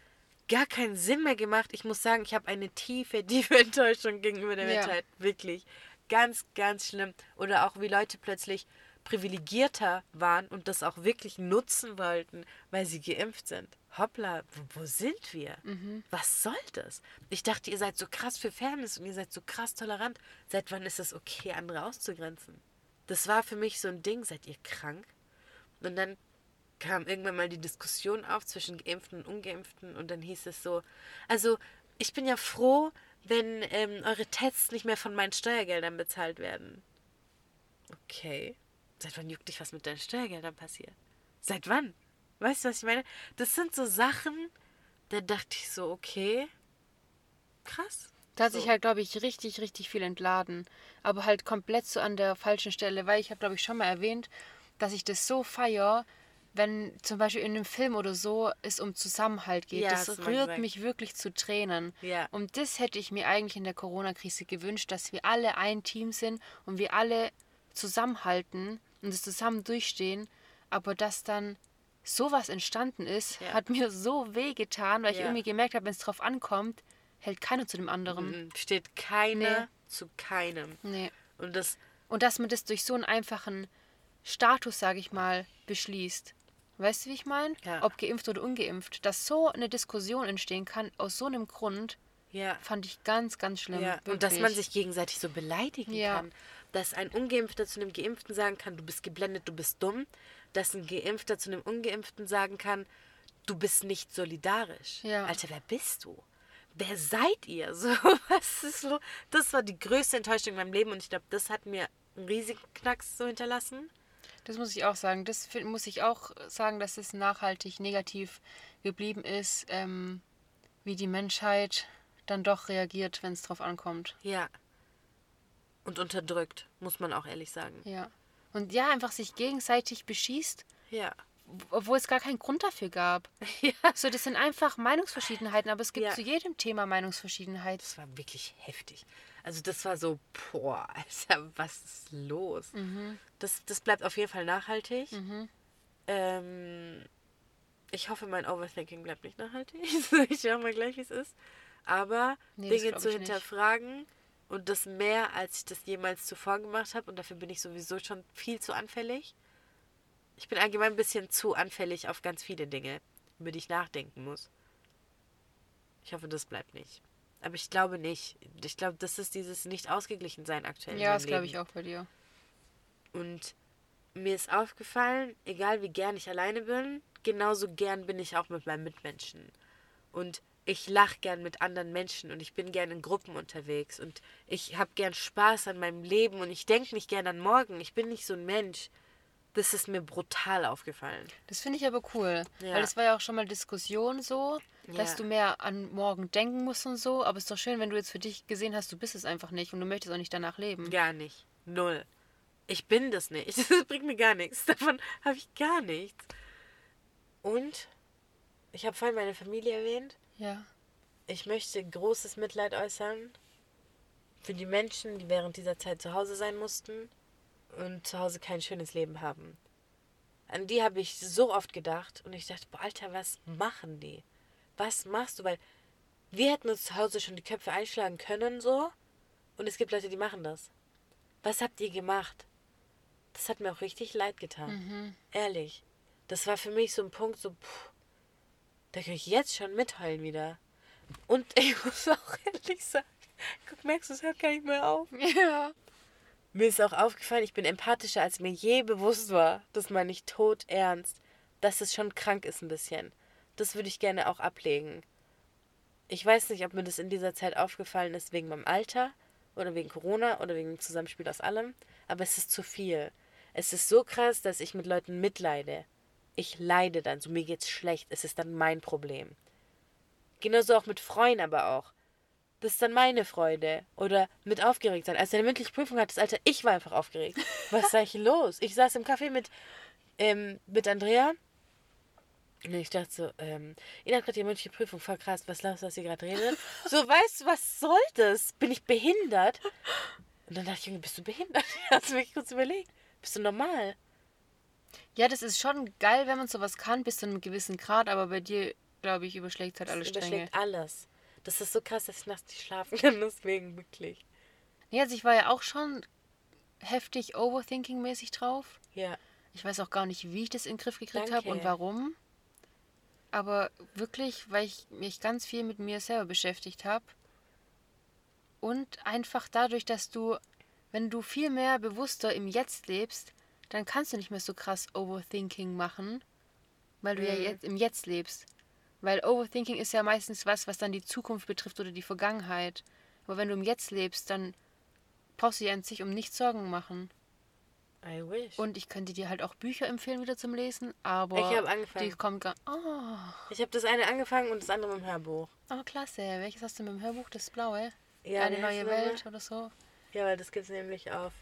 gar keinen Sinn mehr gemacht. Ich muss sagen, ich habe eine tiefe, tiefe Enttäuschung gegenüber der Ja. Menschheit. Wirklich. Ganz, ganz schlimm. Oder auch wie Leute plötzlich privilegierter waren und das auch wirklich nutzen wollten, weil sie geimpft sind. Hoppla, wo, wo sind wir? Mhm. Was soll das? Ich dachte, ihr seid so krass für Fairness und ihr seid so krass tolerant. Seit wann ist es okay, andere auszugrenzen? Das war für mich so ein Ding, seid ihr krank? Und dann kam irgendwann mal die Diskussion auf zwischen Geimpften und Ungeimpften und dann hieß es so, also ich bin ja froh, wenn ähm, eure Tests nicht mehr von meinen Steuergeldern bezahlt werden. Okay. Seit wann juckt dich, was mit deinen Steuergeldern passiert? Seit wann? Weißt du, was ich meine? Das sind so Sachen, da dachte ich so, okay, krass. Da hat sich So. halt, glaube ich, richtig, richtig viel entladen. Aber halt komplett so an der falschen Stelle, weil ich habe, glaube ich, schon mal erwähnt, dass ich das so feier, wenn zum Beispiel in einem Film oder so es um Zusammenhalt geht. Ja, das mal rührt mich wirklich zu Tränen. Ja. Und das hätte ich mir eigentlich in der Corona-Krise gewünscht, dass wir alle ein Team sind und wir alle zusammenhalten und es zusammen durchstehen. Aber dass dann sowas entstanden ist, Ja. hat mir so weh getan, weil ich irgendwie gemerkt habe, wenn es drauf ankommt, hält keiner zu dem anderen. Steht keiner Nee. zu keinem. Nee. Und das, Und dass man das durch so einen einfachen Status, sage ich mal, beschließt. Weißt du, wie ich meine? Ja. Ob geimpft oder ungeimpft. Dass so eine Diskussion entstehen kann, aus so einem Grund, ja. fand ich ganz, ganz schlimm. Ja, und dass man sich gegenseitig so beleidigen kann. Dass ein Ungeimpfter zu einem Geimpften sagen kann, du bist geblendet, du bist dumm. Dass ein Geimpfter zu einem Ungeimpften sagen kann, du bist nicht solidarisch. Alter, wer bist du? Wer seid ihr? So, was ist los? Das war die größte Enttäuschung in meinem Leben und ich glaube, das hat mir einen riesigen Knacks so hinterlassen. Das muss ich auch sagen. Das muss ich auch sagen, dass es nachhaltig negativ geblieben ist, ähm, wie die Menschheit dann doch reagiert, wenn es drauf ankommt. Ja. Und unterdrückt, muss man auch ehrlich sagen. Ja. Und ja, einfach sich gegenseitig beschießt, Ja. obwohl es gar keinen Grund dafür gab. Ja. So, das sind einfach Meinungsverschiedenheiten, aber es gibt Ja. zu jedem Thema Meinungsverschiedenheit. Das war wirklich heftig. Also das war so, boah, Alter, was ist los? Das, das bleibt auf jeden Fall nachhaltig. Ähm, ich hoffe, mein Overthinking bleibt nicht nachhaltig. ich schau mal gleich, wie es ist. Aber Nee, Dinge zu ich nicht. hinterfragen und das mehr, als ich das jemals zuvor gemacht habe. Und dafür bin ich sowieso schon viel zu anfällig. Ich bin allgemein ein bisschen zu anfällig auf ganz viele Dinge, über die ich nachdenken muss. Ich hoffe, das bleibt nicht. Aber ich glaube nicht. Ich glaube, das ist dieses nicht ausgeglichen sein aktuell. Ja, das glaube ich auch bei dir. Und mir ist aufgefallen, egal wie gern ich alleine bin, genauso gern bin ich auch mit meinen Mitmenschen. Und ich lache gern mit anderen Menschen und ich bin gern in Gruppen unterwegs und ich habe gern Spaß an meinem Leben und ich denke nicht gern an morgen. Ich bin nicht so ein Mensch. Das ist mir brutal aufgefallen. Das finde ich aber cool. Ja. Weil es war ja auch schon mal Diskussion so, dass Ja. du mehr an morgen denken musst und so. Aber es ist doch schön, wenn du jetzt für dich gesehen hast, du bist es einfach nicht und du möchtest auch nicht danach leben. Gar nicht. Null. Ich bin das nicht. Das bringt mir gar nichts. Davon habe ich gar nichts. Und ich habe vorhin meine Familie erwähnt. Ja. Ich möchte großes Mitleid äußern für die Menschen, die während dieser Zeit zu Hause sein mussten und zu Hause kein schönes Leben haben. An die habe ich so oft gedacht und ich dachte, boah, Alter, was machen die? Was machst du? Weil wir hätten uns zu Hause schon die Köpfe einschlagen können, so. Und es gibt Leute, die machen das. Was habt ihr gemacht? Das hat mir auch richtig leid getan. Ehrlich. Das war für mich so ein Punkt, so, puh, da kann ich jetzt schon mitheulen wieder. Und ich muss auch ehrlich sagen, guck, merkst du, es hört gar nicht mehr auf. Ja. Mir ist auch aufgefallen, ich bin empathischer, als mir je bewusst war. Das meine ich tot ernst. Dass es schon krank ist ein bisschen. Das würde ich gerne auch ablegen. Ich weiß nicht, ob mir das in dieser Zeit aufgefallen ist wegen meinem Alter oder wegen Corona oder wegen dem Zusammenspiel aus allem. Aber es ist zu viel. Es ist so krass, dass ich mit Leuten mitleide. Ich leide dann, so mir geht's schlecht. Es ist dann mein Problem. Genauso auch mit Freunden aber auch. Das ist dann meine Freude. Oder mit aufgeregt sein. Als du eine mündliche Prüfung hattest, Alter, ich war einfach aufgeregt. Was sag ich los? Ich saß im Café mit, ähm, mit Andrea. Und ich dachte so, ähm, ihr habt gerade die mündliche Prüfung, voll krass, was glaubst du, was ihr gerade redet? So, weißt du, was soll das? Bin ich behindert? Und dann dachte ich, Junge, bist du behindert? Hast du wirklich kurz überlegt? Bist du normal? Ja, das ist schon geil, wenn man sowas kann, bis zu einem gewissen Grad, aber bei dir, glaube ich, überschlägt halt alle Das Stränge. überschlägt alles. Das ist so krass, dass ich nachts nicht schlafen kann, deswegen wirklich. Nee, also ich war ja auch schon heftig Overthinking-mäßig drauf. Ja. Ich weiß auch gar nicht, wie ich das in den Griff gekriegt habe und warum. Aber wirklich, weil ich mich ganz viel mit mir selber beschäftigt habe. Und einfach dadurch, dass du, wenn du viel mehr bewusster im Jetzt lebst, dann kannst du nicht mehr so krass Overthinking machen, weil du ja Mhm. jetzt im Jetzt lebst. Weil Overthinking ist ja meistens was, was dann die Zukunft betrifft oder die Vergangenheit. Aber wenn du im Jetzt lebst, dann brauchst du dir an sich um nichts Sorgen machen. I wish. Und ich könnte dir halt auch Bücher empfehlen wieder zum Lesen, aber Ich hab angefangen. die kommen gar. Oh, Ich habe das eine angefangen und das andere mit dem Hörbuch. oh, klasse. Welches hast du mit dem Hörbuch? Das blaue? Ja, Eine neue? Welt oder so? Ja, weil das gibt's nämlich auf.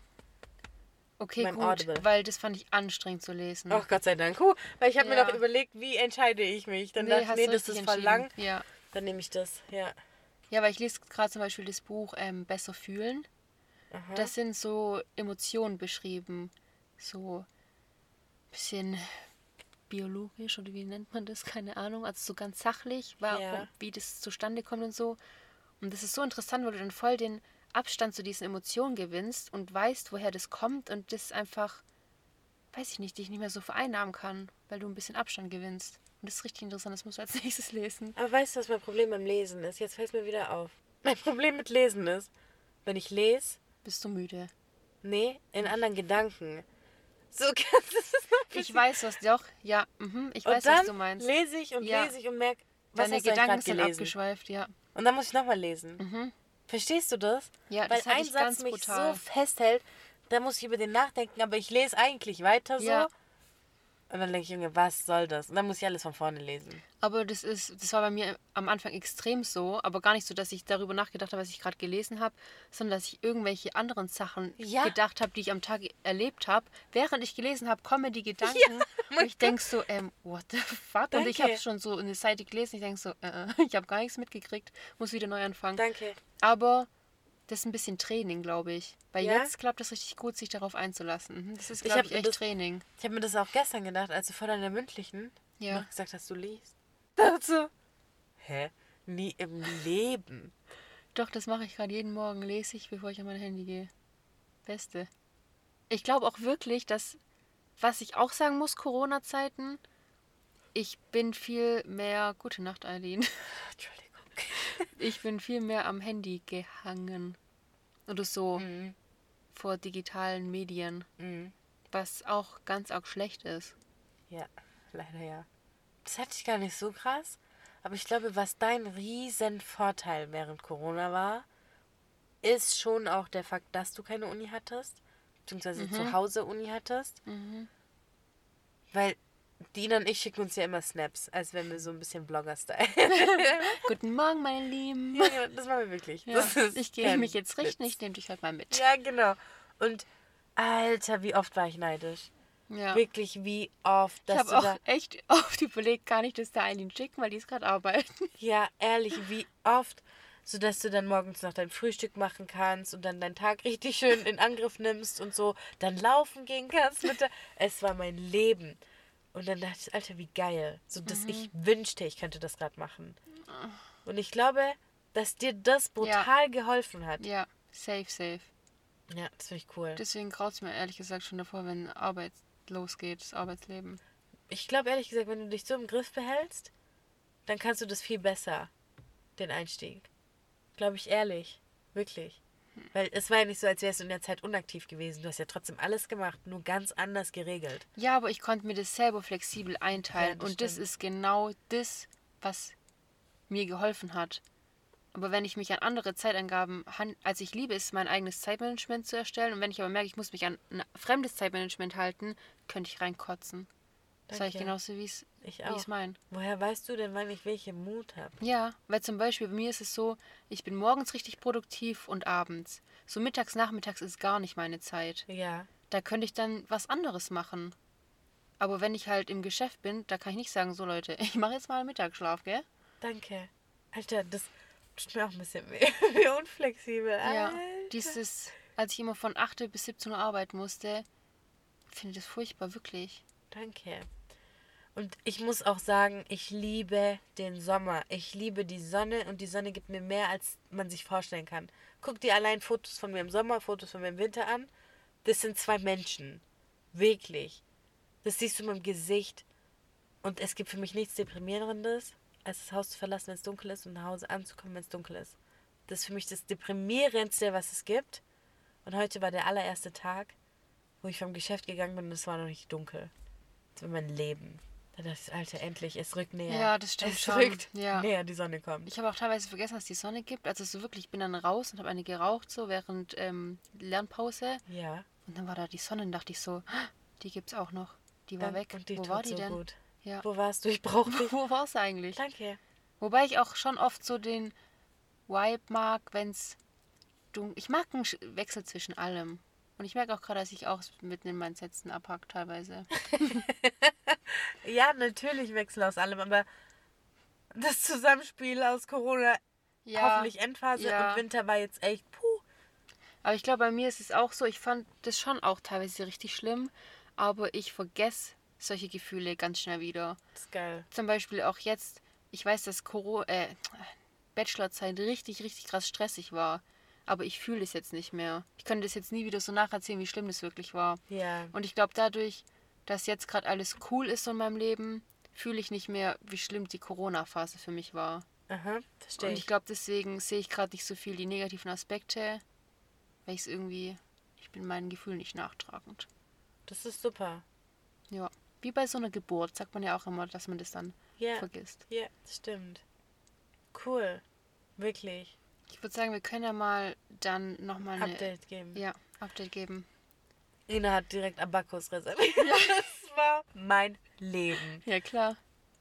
Okay, Beim gut, Audible. weil das fand ich anstrengend zu lesen. Ach Gott sei Dank. Huh, weil ich habe mir Ja. noch überlegt, wie entscheide ich mich. Dann dachte ich, nee, das ist voll lang. Ja. Dann nehme ich das. Ja. ja, weil ich lese gerade zum Beispiel das Buch ähm, Besser fühlen. Aha. Das sind so Emotionen beschrieben. So ein bisschen biologisch oder wie nennt man das? Keine Ahnung. Also so ganz sachlich, warum, Ja. wie das zustande kommt und so. Und das ist so interessant, weil du dann voll den Abstand zu diesen Emotionen gewinnst und weißt, woher das kommt und das einfach, weiß ich nicht, dich nicht mehr so vereinnahmen kann, weil du ein bisschen Abstand gewinnst. Und das ist richtig interessant, das musst du als nächstes lesen. Aber weißt du, was mein Problem beim Lesen ist? Jetzt fällt es mir wieder auf. Mein Problem mit Lesen ist, wenn ich lese, Bist du müde? nee, in anderen Gedanken. So kannst du es noch Ich weiß, was doch. Ja, mhm, ich weiß, Und dann was du meinst. lese ich und Ja. lese ich und merke, was Deine hast du eigentlich Gedanken gerade sind gelesen? abgeschweift, ja. Und dann muss ich nochmal lesen. Mhm. Verstehst du das? Ja, Weil das hatte ein ich Satz ganz mich brutal. so festhält, da muss ich über den nachdenken, aber ich lese eigentlich weiter so. Ja. Und dann denke ich, Junge, was soll das? Und dann muss ich alles von vorne lesen. Aber das ist, das war bei mir am Anfang extrem so, aber gar nicht so, dass ich darüber nachgedacht habe, was ich gerade gelesen habe, sondern dass ich irgendwelche anderen Sachen Ja. gedacht habe, die ich am Tag erlebt habe. Während ich gelesen habe, kommen die Gedanken und ich denke so, ähm, what the fuck? Und ich Danke. habe schon so eine Seite gelesen, ich denke so, äh, ich habe gar nichts mitgekriegt, muss wieder neu anfangen. Danke. Aber das ist ein bisschen Training, glaube ich. Weil Ja? jetzt klappt es richtig gut, sich darauf einzulassen. Das ist, Ich glaube hab ich, echt das- Training. Ich habe mir das auch gestern gedacht, als du vor deiner mündlichen Ja. noch gesagt hast, du liest. Dazu. Hä? Nie im Leben. Doch, das mache ich gerade jeden Morgen, lese ich, bevor ich an mein Handy gehe. Beste. Ich glaube auch wirklich, dass, was ich auch sagen muss, Corona-Zeiten, ich bin viel mehr, gute Nacht, Eileen, Entschuldigung. Ich bin viel mehr am Handy gehangen. Oder so, Mhm. vor digitalen Medien, Mhm. was auch ganz arg schlecht ist. Ja, leider ja. Das hatte ich gar nicht so krass. Aber ich glaube, was dein riesen Vorteil während Corona war, ist schon auch der Fakt, dass du keine Uni hattest. Beziehungsweise zu Hause Uni hattest. Weil Dina und ich schicken uns ja immer Snaps, als wenn wir so ein bisschen Blogger-Style. Guten Morgen, meine Lieben. ja, das machen wir wirklich. Ja, ich gehe mich jetzt richten, Witz. ich nehme dich heute mal mit. Ja, genau. Und Alter, wie oft war ich neidisch. Ja. Wirklich, wie oft, Ich dass habe auch da. echt oft überlegt, gar nicht das der Eileen schicken, weil die ist gerade arbeiten. Ja, ehrlich, wie oft, sodass du dann morgens noch dein Frühstück machen kannst und dann deinen Tag richtig schön in Angriff nimmst und so, dann laufen gehen kannst mit der. Es war mein Leben. Und dann dachte ich, Alter, wie geil. So, dass ich wünschte, ich könnte das gerade machen. Und ich glaube, dass dir das brutal geholfen hat. Ja, safe, safe. Ja, das finde ich cool. Deswegen graut es mir ehrlich gesagt schon davor, wenn Arbeit losgeht, das Arbeitsleben. Ich glaube ehrlich gesagt, wenn du dich so im Griff behältst, dann kannst du das viel besser, den Einstieg. Glaube ich ehrlich. Wirklich. Weil es war ja nicht so, als wärst du in der Zeit unaktiv gewesen. Du hast ja trotzdem alles gemacht, nur ganz anders geregelt. Ja, aber ich konnte mir das selber flexibel einteilen. Ja, das und das stimmt. ist genau das, was mir geholfen hat. Aber wenn ich mich an andere Zeitangaben, also ich liebe es, mein eigenes Zeitmanagement zu erstellen. Und wenn ich aber merke, ich muss mich an ein fremdes Zeitmanagement halten, könnte ich reinkotzen. Das sage ich genauso, wie es Ich es mein. Woher weißt du denn, wann ich welche Mut habe? Ja, weil zum Beispiel bei mir ist es so, ich bin morgens richtig produktiv und abends. So mittags, nachmittags ist gar nicht meine Zeit. Ja. Da könnte ich dann was anderes machen. Aber wenn ich halt im Geschäft bin, da kann ich nicht sagen, so Leute, ich mache jetzt mal Mittagsschlaf, gell? Danke. Alter, das tut mir auch ein bisschen weh. Wie unflexibel. Ja. Alter. Dieses, als ich immer von 8 bis 17 Uhr arbeiten musste, finde ich das furchtbar, wirklich. Danke. Und ich muss auch sagen, ich liebe den Sommer. Ich liebe die Sonne und die Sonne gibt mir mehr, als man sich vorstellen kann. Guck dir allein Fotos von mir im Sommer, Fotos von mir im Winter an. Das sind zwei Menschen. Wirklich. Das siehst du in meinem Gesicht. Und es gibt für mich nichts Deprimierendes, als das Haus zu verlassen, wenn es dunkel ist und nach Hause anzukommen, wenn es dunkel ist. Das ist für mich das Deprimierendste, was es gibt. Und heute war der allererste Tag, wo ich vom Geschäft gegangen bin und es war noch nicht dunkel. Das war mein Leben. Da dachte ich, Alter, endlich, es rückt näher. Ja, das stimmt es schon. rückt Ja. näher, die Sonne kommt. Ich habe auch teilweise vergessen, dass es die Sonne gibt. Also so wirklich, ich bin dann raus und habe eine geraucht, so während ähm, Lernpause. Ja, Und dann war da die Sonne und dachte ich so, "Ah, die gibt's auch noch. Die war dann, weg. und die Wo war die so denn? gut. Ja. Wo warst du? Ich brauche dich. Wo war es eigentlich? Danke. Wobei ich auch schon oft so den Vibe mag, wenn es dunkel. Ich mag einen Wechsel zwischen allem. Und ich merke auch gerade, dass ich auch mitten in meinen Sätzen abhack teilweise. Ja, natürlich Wechsel aus allem, aber das Zusammenspiel aus Corona, hoffentlich Endphase ja. und Winter war jetzt echt puh. Aber ich glaube, bei mir ist es auch so, ich fand das schon auch teilweise richtig schlimm, aber ich vergesse solche Gefühle ganz schnell wieder. Das ist geil. Zum Beispiel auch jetzt, ich weiß, dass Corona, äh, Bachelorzeit richtig, richtig krass stressig war. Aber ich fühle es jetzt nicht mehr. Ich könnte das jetzt nie wieder so nacherzählen, wie schlimm das wirklich war. Ja. Und ich glaube, dadurch, dass jetzt gerade alles cool ist in meinem Leben, fühle ich nicht mehr, wie schlimm die Corona-Phase für mich war. Aha, verstehe Und ich. glaube, deswegen sehe ich gerade nicht so viel die negativen Aspekte, weil ich es irgendwie, ich bin meinen Gefühlen nicht nachtragend. Das ist super. Ja. Wie bei so einer Geburt sagt man ja auch immer, dass man das dann Ja, vergisst. ja, das stimmt. Cool. Wirklich. Ich würde sagen, wir können ja mal dann nochmal eine Update geben. Ja, Update geben. Ina hat direkt Abakus reserviert. Das war mein Leben. Ja, klar.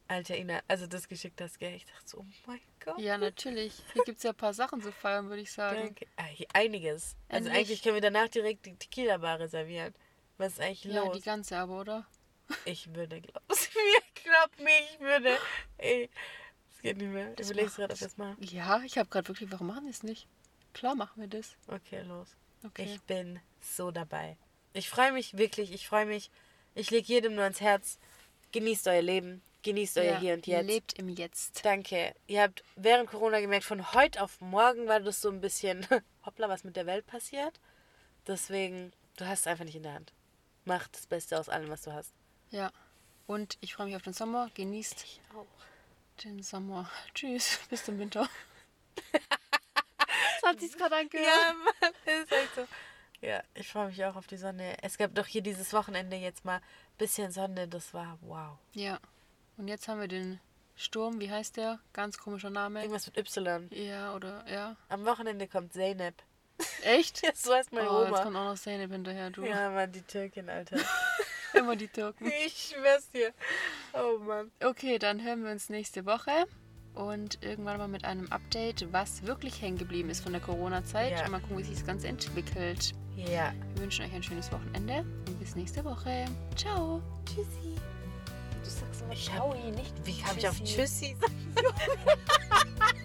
Alter Ina, also das geschickt hast, gell? Ich dachte so, oh mein Gott. Ja, natürlich. Hier gibt es ja ein paar Sachen zu feiern, würde ich sagen. Danke. Ah, einiges. Also Endlich. eigentlich können wir danach direkt die Tequila-Bar reservieren. Was ist eigentlich Ja, los? die ganze aber, oder? Ich würde, glaub's mir, glaub mir, ich würde. Ey, geht nicht mehr. Das Überlegst gerade, das machen. Ja, ich habe gerade wirklich, warum machen wir es nicht? Klar machen wir das. Okay, los. Okay. Ich bin so dabei. Ich freue mich wirklich, ich freue mich. Ich lege jedem nur ans Herz. Genießt euer Leben, genießt euer Ja, Hier und Jetzt. Lebt im Jetzt. Danke. Ihr habt während Corona gemerkt, von heute auf morgen war das so ein bisschen, hoppla, was mit der Welt passiert. Deswegen, du hast es einfach nicht in der Hand. Mach das Beste aus allem, was du hast. Ja. Und ich freue mich auf den Sommer. Genießt Ich auch. Den Sommer. Tschüss. Bis zum Winter. das hat sich gerade angehört. Ja, Mann, ist echt so. Ja, ich freue mich auch auf die Sonne. Es gab doch hier dieses Wochenende jetzt mal ein bisschen Sonne. Das war wow. Ja. Und jetzt haben wir den Sturm. Wie heißt der? Ganz komischer Name. Irgendwas mit Y. Ja, oder ja. Am Wochenende kommt Zeynep. Echt? Ja, so heißt meine oh, jetzt Oma. kommt auch noch Zeynep hinterher, du. Ja, Mann, die Türkin, Alter. Immer die Türken. ich schwör's dir. Oh Mann. Okay, dann hören wir uns nächste Woche. Und irgendwann mal mit einem Update, was wirklich hängen geblieben ist von der Corona-Zeit. Ja. Und mal gucken, wie sich das Ganze entwickelt. Ja. Wir wünschen euch ein schönes Wochenende und bis nächste Woche. Ciao. Tschüssi. Du sagst immer Ich hab- nicht Wie kam ich auf Tschüssi. Tschüssi?